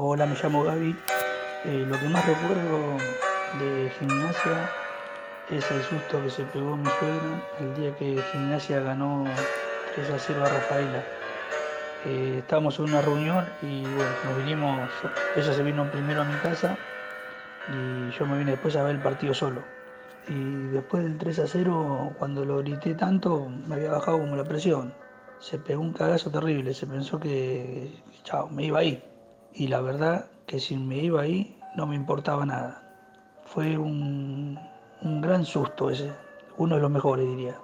Hola, me llamo Gaby. Eh, lo que más recuerdo de gimnasia es el susto que se pegó mi suegra el día que gimnasia ganó 3 a 0 a Rafaela. Eh, estábamos en una reunión y bueno, nos vinimos, ella se vino primero a mi casa y yo me vine después a ver el partido solo. Y después del 3 a 0, cuando lo grité tanto, me había bajado como la presión. Se pegó un cagazo terrible, se pensó que, chao, me iba ahí. Y la verdad que si me iba ahí, no me importaba nada. Fue un, un gran susto ese, uno de los mejores diría.